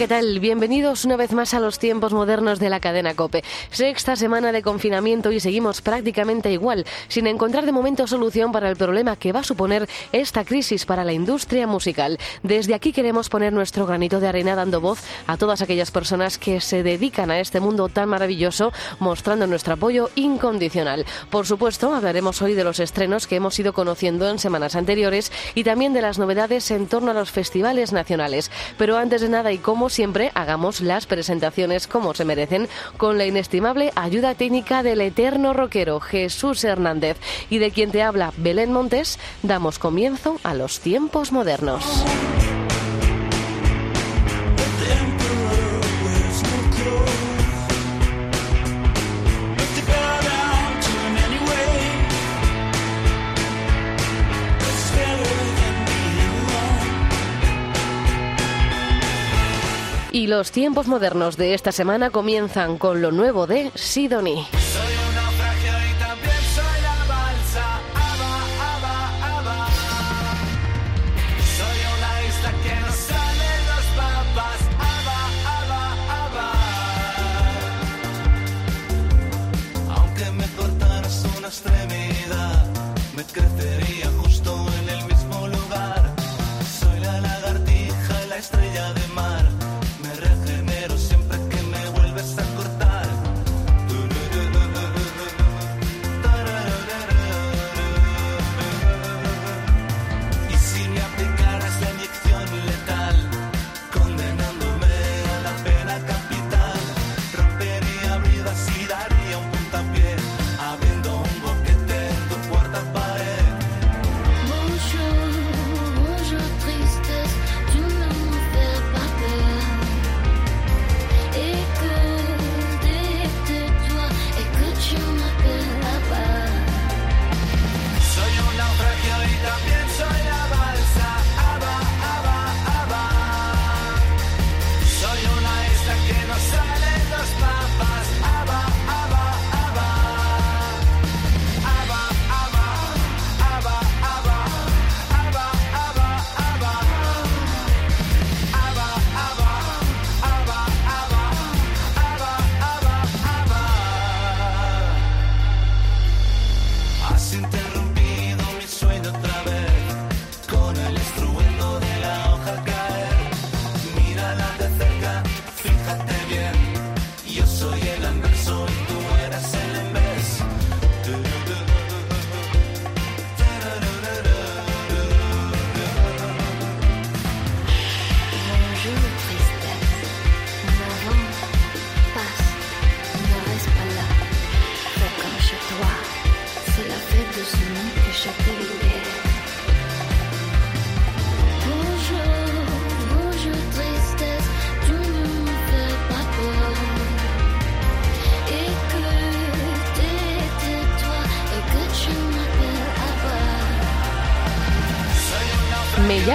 ¿Qué tal? Bienvenidos una vez más a los tiempos modernos de la cadena Cope. Sexta semana de confinamiento y seguimos prácticamente igual, sin encontrar de momento solución para el problema que va a suponer esta crisis para la industria musical. Desde aquí queremos poner nuestro granito de arena dando voz a todas aquellas personas que se dedican a este mundo tan maravilloso, mostrando nuestro apoyo incondicional. Por supuesto, hablaremos hoy de los estrenos que hemos ido conociendo en semanas anteriores y también de las novedades en torno a los festivales nacionales. Pero antes de nada y como siempre, hagamos las presentaciones como se merecen, con la inestimable ayuda técnica del eterno rockero Jesús Hernández y de quien te habla Belén Montes, damos comienzo a los tiempos modernos. Los tiempos modernos de esta semana comienzan con lo nuevo de Sidonie.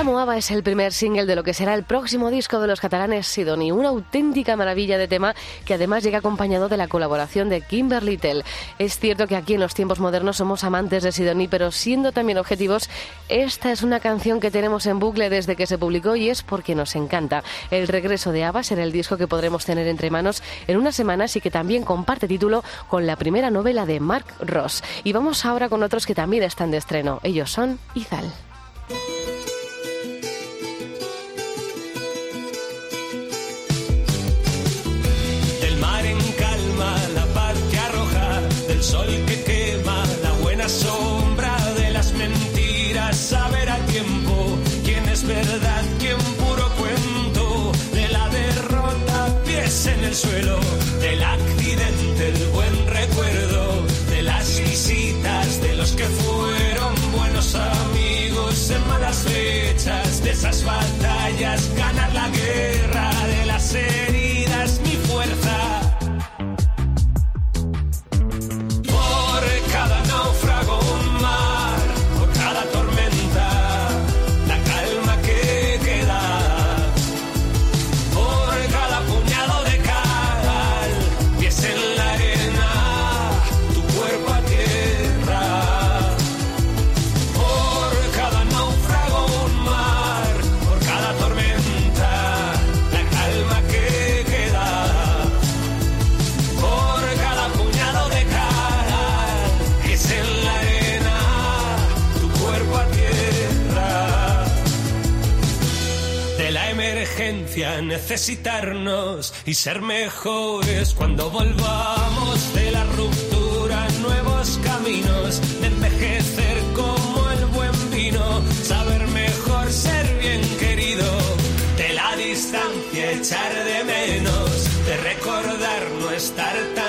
Ava es el primer single de lo que será el próximo disco de los catalanes Sidonie, una auténtica maravilla de tema que además llega acompañado de la colaboración de Kimberly Tell. Es cierto que aquí en los tiempos modernos somos amantes de Sidonie, pero siendo también objetivos, esta es una canción que tenemos en bucle desde que se publicó y es porque nos encanta. El regreso de Ava será el disco que podremos tener entre manos en unas semanas y que también comparte título con la primera novela de Mark Ross. Y vamos ahora con otros que también están de estreno. Ellos son Izal. Sol que quema, la buena sombra de las mentiras, saber a tiempo quién es verdad, quién necesitarnos y ser mejores cuando volvamos de la ruptura, nuevos caminos, de envejecer como el buen vino, saber mejor ser bien querido, de la distancia echar de menos, de recordar no estar tan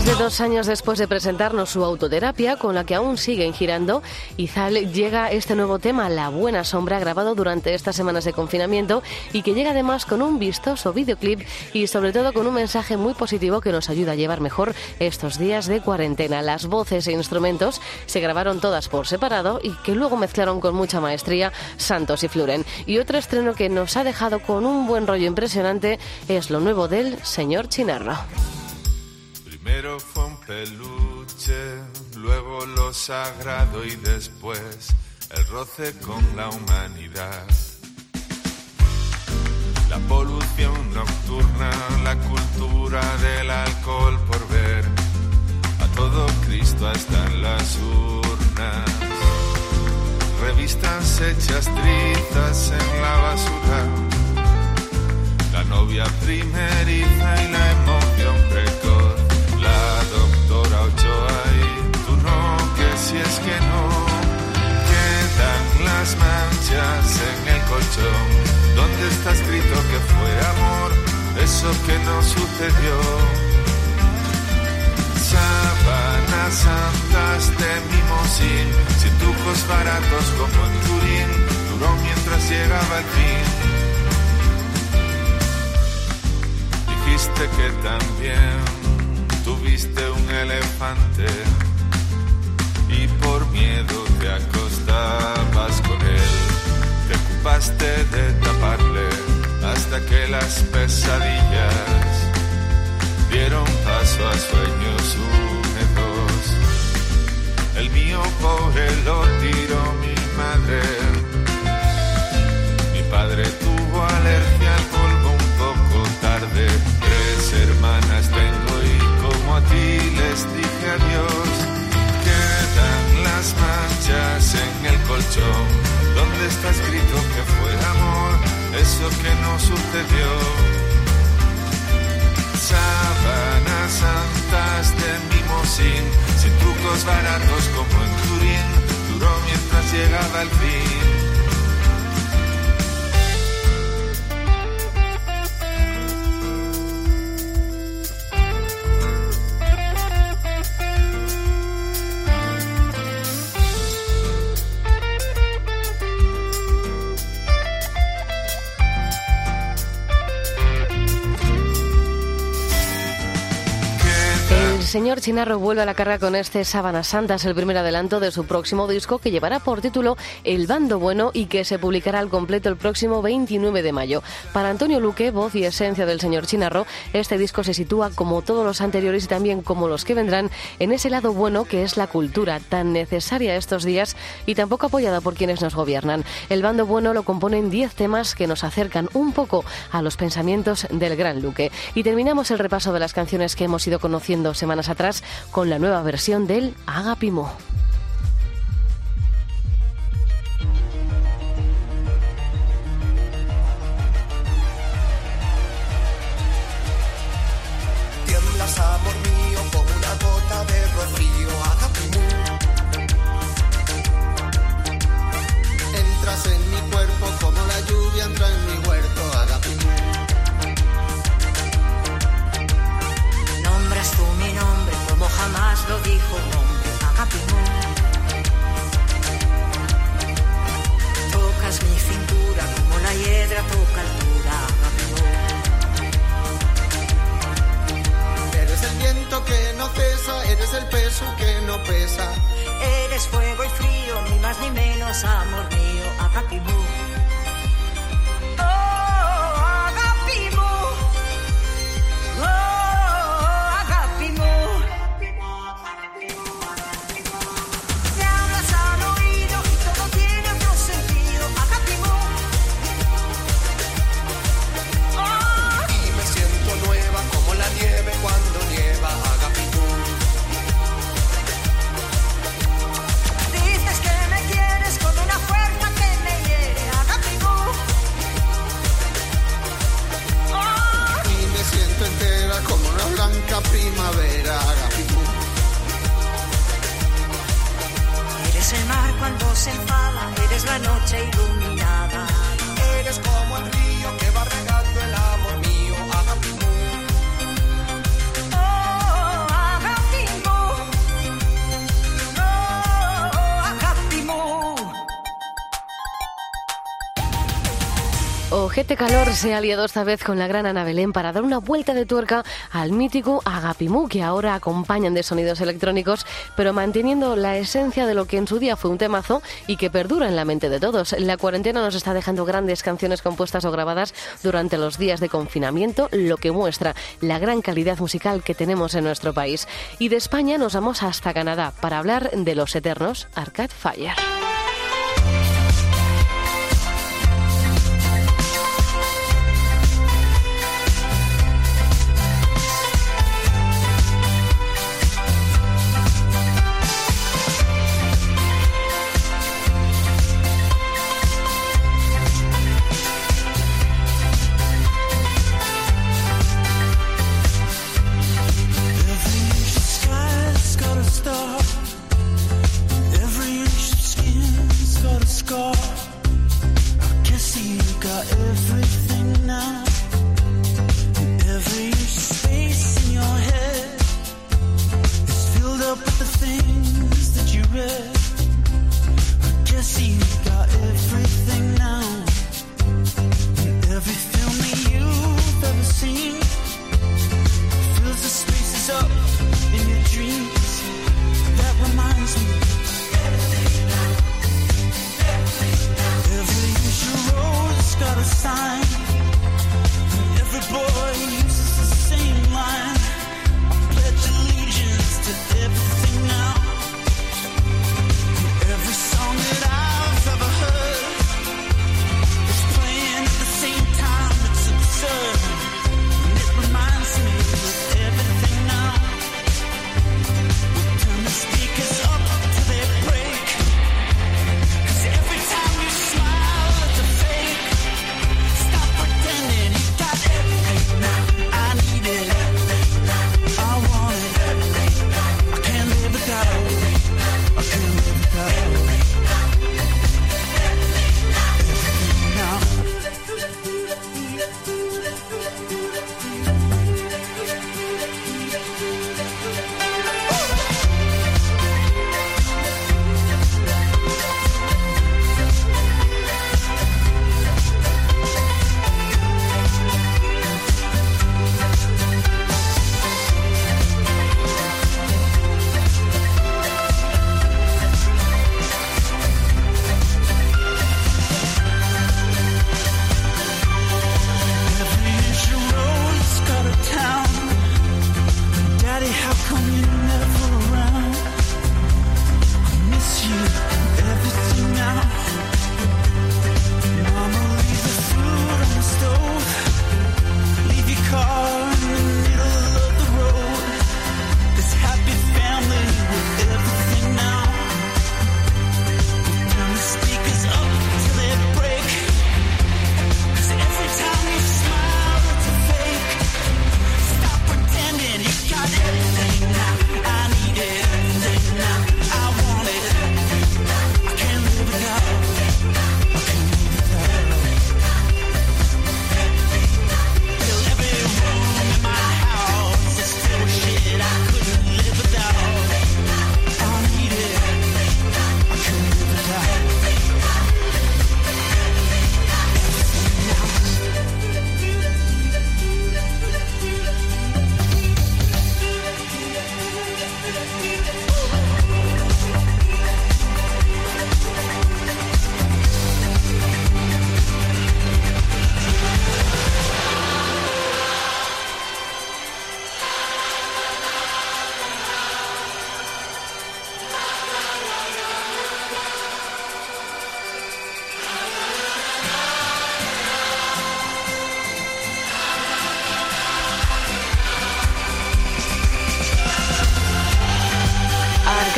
Más de dos años después de presentarnos su autoterapia, con la que aún siguen girando, Izal llega este nuevo tema, La Buena Sombra, grabado durante estas semanas de confinamiento y que llega además con un vistoso videoclip y sobre todo con un mensaje muy positivo que nos ayuda a llevar mejor estos días de cuarentena. Las voces e instrumentos se grabaron todas por separado y que luego mezclaron con mucha maestría Santos y Fluren. Y otro estreno que nos ha dejado con un buen rollo impresionante es lo nuevo del señor Chinarro. Primero fue un peluche, luego lo sagrado y después el roce con la humanidad. La polución nocturna, la cultura del alcohol por ver a todo Cristo hasta en las urnas. Revistas hechas trizas en la basura la novia primeriza y la emoción que no, quedan las manchas en el colchón, donde está escrito que fue amor, eso que no sucedió. Sábanas santas de mimosín, sin trucos baratos como en Turín, duró mientras llegaba el fin. Dijiste que también tuviste un elefante por miedo te acostabas con él. Te ocupaste de taparle hasta que las pesadillas dieron paso a sueños húmedos. El mío pobre lo tiró mi madre. Mi padre tuvo alergia al polvo un poco tarde. Tres hermanas tengo y como a ti les dije adiós. Manchas en el colchón, donde está escrito que fue amor, eso que no sucedió. Sábanas santas de mimosín, sin trucos baratos como en Turín, duró mientras llegaba el fin. Señor Chinarro vuelve a la carga con este Sábanas Santas, el primer adelanto de su próximo disco que llevará por título El Bando Bueno y que se publicará al completo el próximo 29 de mayo. Para Antonio Luque, voz y esencia del señor Chinarro, este disco se sitúa como todos los anteriores y también como los que vendrán en ese lado bueno que es la cultura, tan necesaria estos días y tan poco apoyada por quienes nos gobiernan. El Bando Bueno lo componen 10 temas que nos acercan un poco a los pensamientos del gran Luque. Y terminamos el repaso de las canciones que hemos ido conociendo semanas atrás con la nueva versión del Agapimo. Ojete Calor se ha aliado esta vez con la gran Ana Belén para dar una vuelta de tuerca al mítico Agapimú, que ahora acompañan de sonidos electrónicos, pero manteniendo la esencia de lo que en su día fue un temazo y que perdura en la mente de todos. La cuarentena nos está dejando grandes canciones compuestas o grabadas durante los días de confinamiento, lo que muestra la gran calidad musical que tenemos en nuestro país. Y de España nos vamos hasta Canadá para hablar de los eternos Arcade Fire.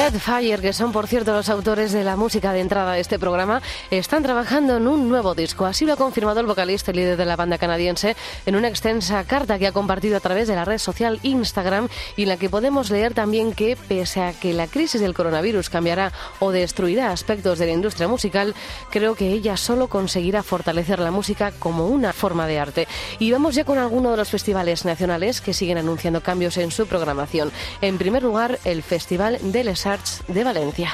Arcade Fire, que son por cierto los autores de la música de entrada de este programa, están trabajando en un nuevo disco. Así lo ha confirmado el vocalista y líder de la banda canadiense en una extensa carta que ha compartido a través de la red social Instagram y en la que podemos leer también que, pese a que la crisis del coronavirus cambiará o destruirá aspectos de la industria musical, creo que ella solo conseguirá fortalecer la música como una forma de arte. Y vamos ya con alguno de los festivales nacionales que siguen anunciando cambios en su programación. En primer lugar, el Festival de Les De Valencia.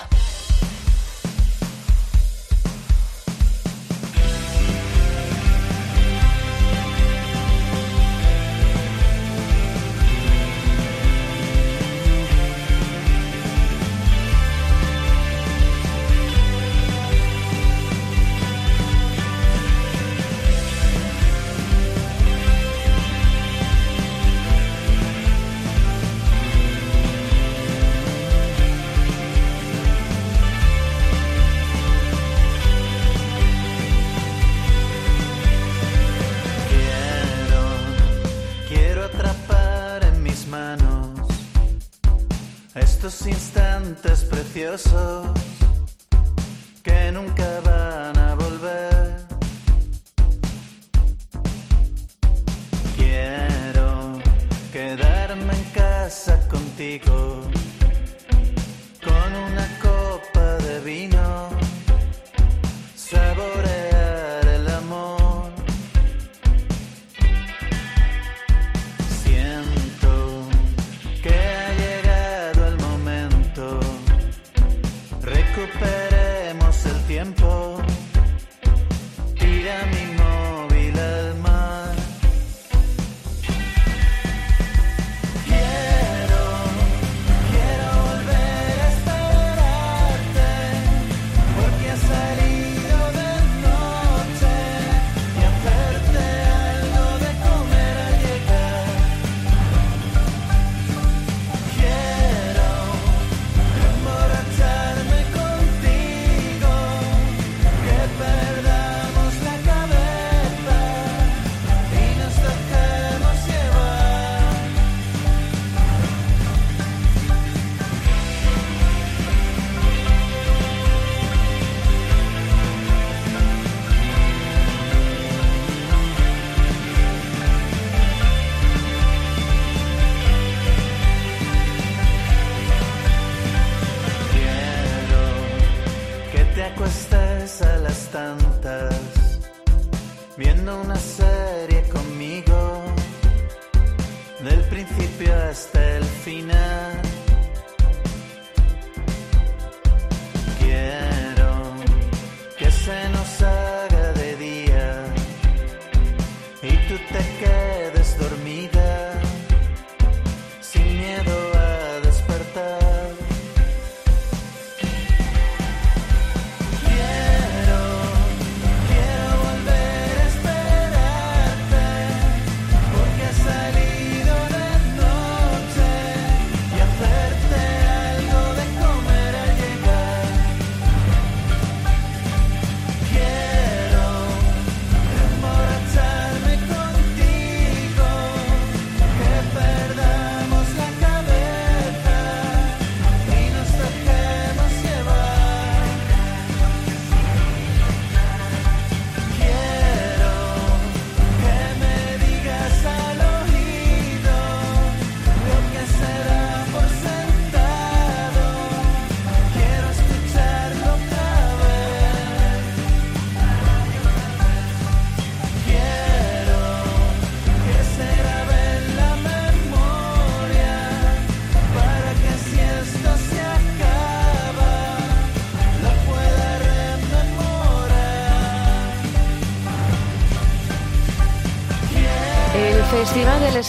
pensa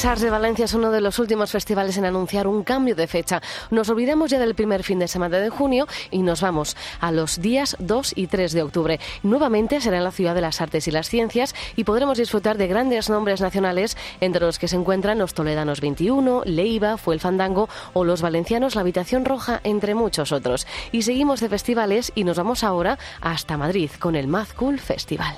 Arts de Valencia es uno de los últimos festivales en anunciar un cambio de fecha. Nos olvidamos ya del primer fin de semana de junio y nos vamos a los días 2 y 3 de octubre. Nuevamente será en la Ciudad de las Artes y las Ciencias y podremos disfrutar de grandes nombres nacionales, entre los que se encuentran los toledanos 21, Leiva, Fue el Fandango o los valencianos La Habitación Roja, entre muchos otros. Y seguimos de festivales y nos vamos ahora hasta Madrid con el Mad Cool Festival.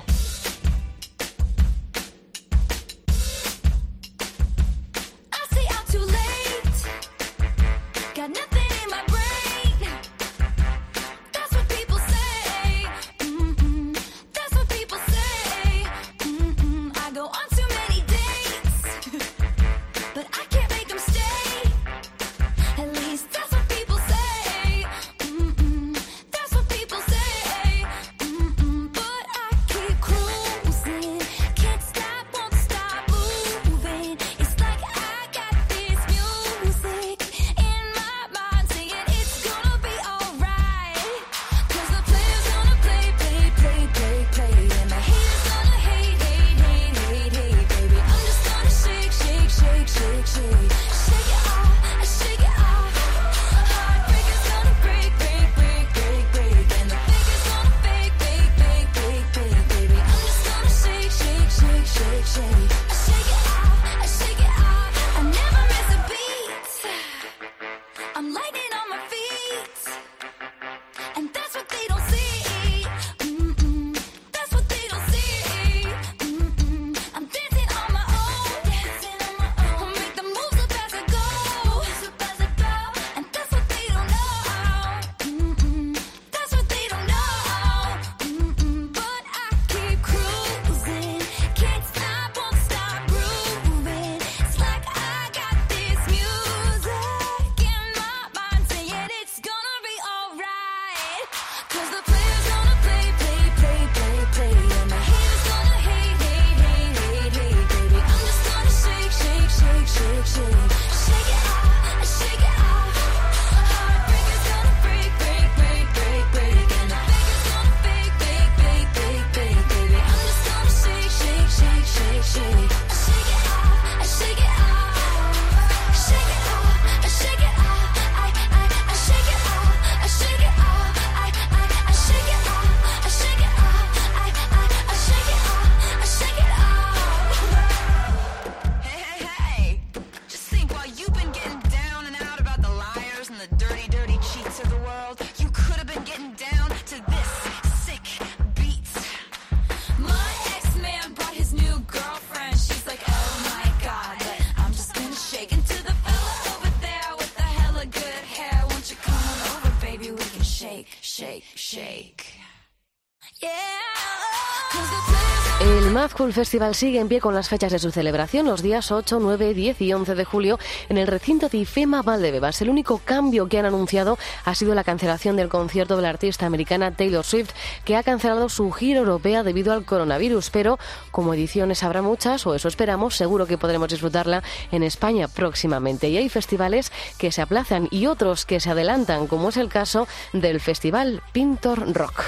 School Festival sigue en pie con las fechas de su celebración los días 8, 9, 10 y 11 de julio en el recinto de IFEMA Valdebebas. El único cambio que han anunciado ha sido la cancelación del concierto de la artista americana Taylor Swift, que ha cancelado su gira europea debido al coronavirus. Pero como ediciones habrá muchas, o eso esperamos, seguro que podremos disfrutarla en España próximamente. Y hay festivales que se aplazan y otros que se adelantan, como es el caso del Festival Pintor Rock.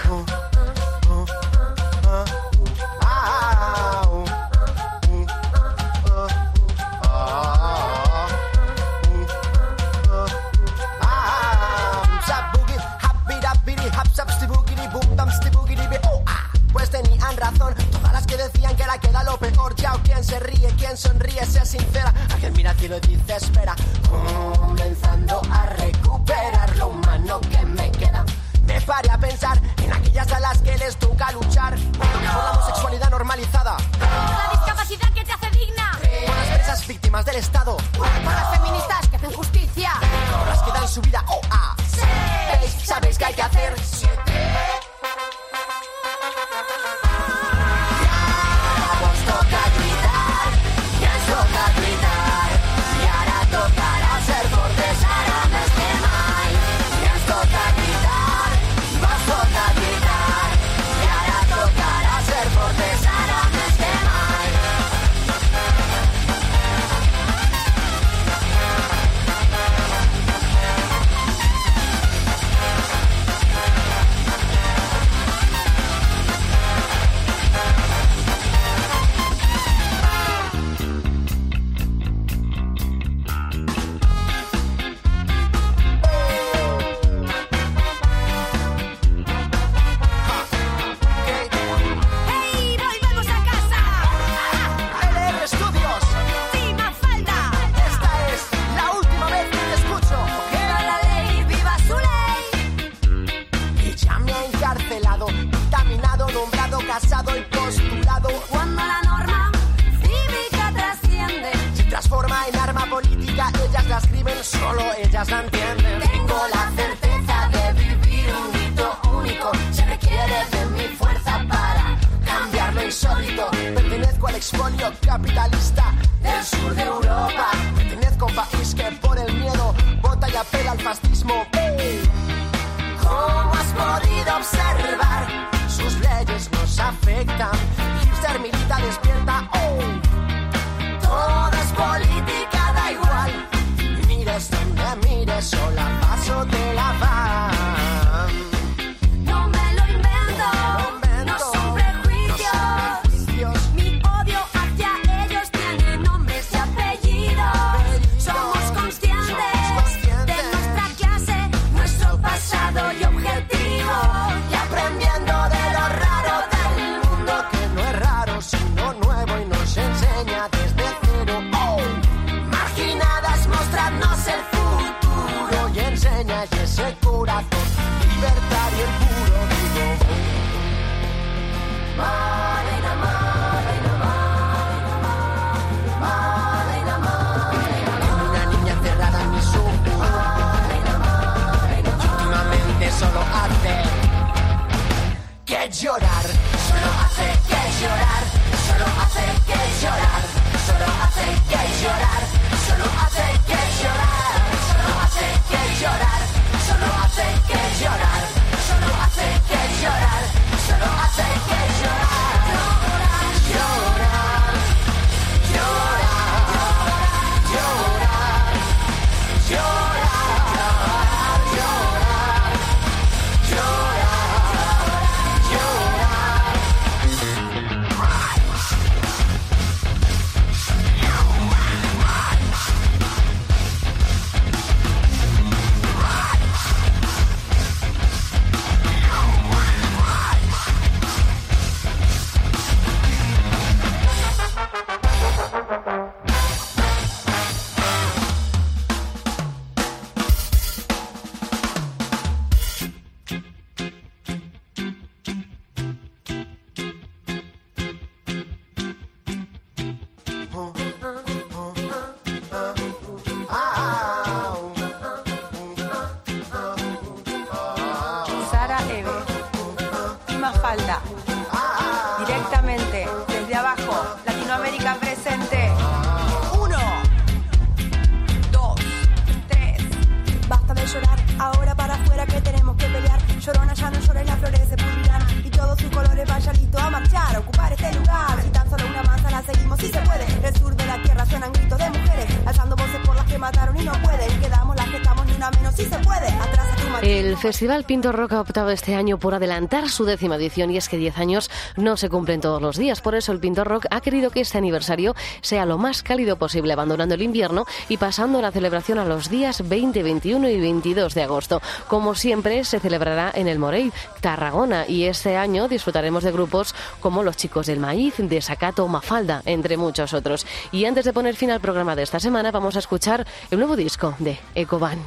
Listo a marchar, a ocupar este lugar. Si tan solo una manza la seguimos, si se puede. Del sur de la tierra suenan gritos de mujeres, alzando voces por las que mataron y no pueden. Quedamos las que estamos, ni una menos, si se puede. El Festival Pinto Rock ha optado este año por adelantar su décima edición y es que 10 años no se cumplen todos los días. Por eso el Pinto Rock ha querido que este aniversario sea lo más cálido posible, abandonando el invierno y pasando la celebración a los días 20, 21 y 22 de agosto. Como siempre, se celebrará en el Morey, Tarragona, y este año disfrutaremos de grupos como Los Chicos del Maíz, de Sacato Mafalda, entre muchos otros. Y antes de poner fin al programa de esta semana, vamos a escuchar el nuevo disco de Ecoban.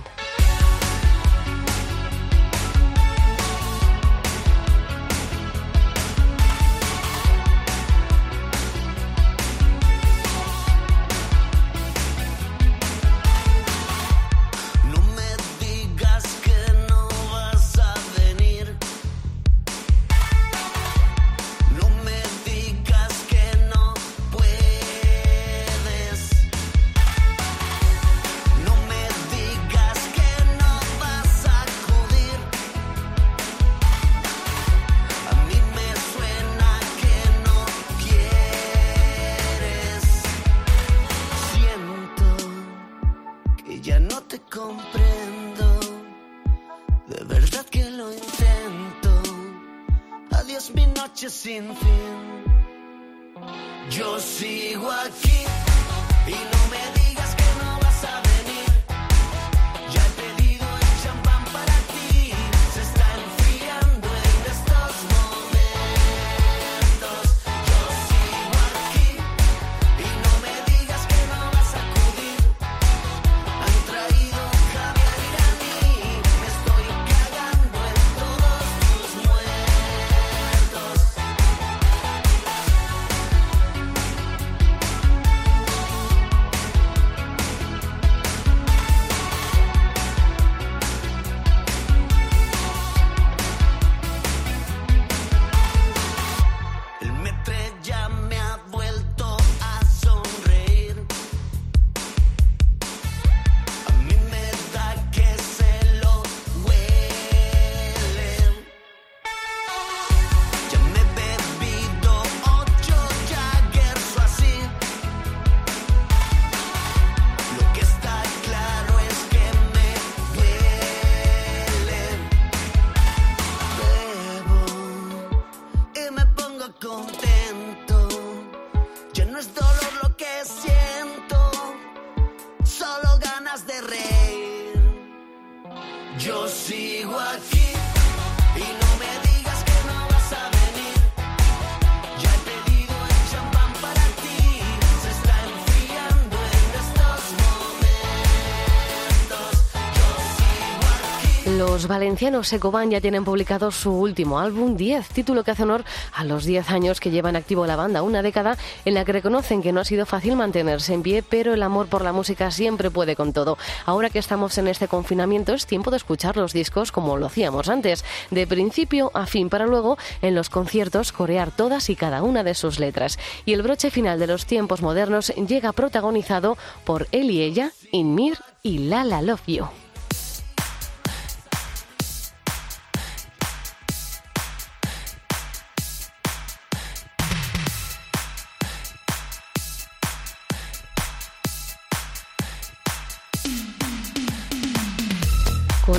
Los valencianos ya tienen publicado su último álbum 10, título que hace honor a los 10 años que llevan activo la banda, una década en la que reconocen que no ha sido fácil mantenerse en pie, pero el amor por la música siempre puede con todo. Ahora que estamos en este confinamiento es tiempo de escuchar los discos como lo hacíamos antes, de principio a fin, para luego en los conciertos corear todas y cada una de sus letras. Y el broche final de los tiempos modernos llega protagonizado por él y ella, Inmir y Lala Love You.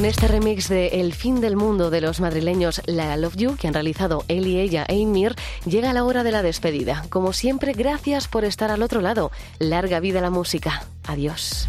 Este remix de El fin del mundo de los madrileños La Love You, que han realizado él y ella e Inmir, llega la hora de la despedida. Como siempre, gracias por estar al otro lado. Larga vida la música. Adiós.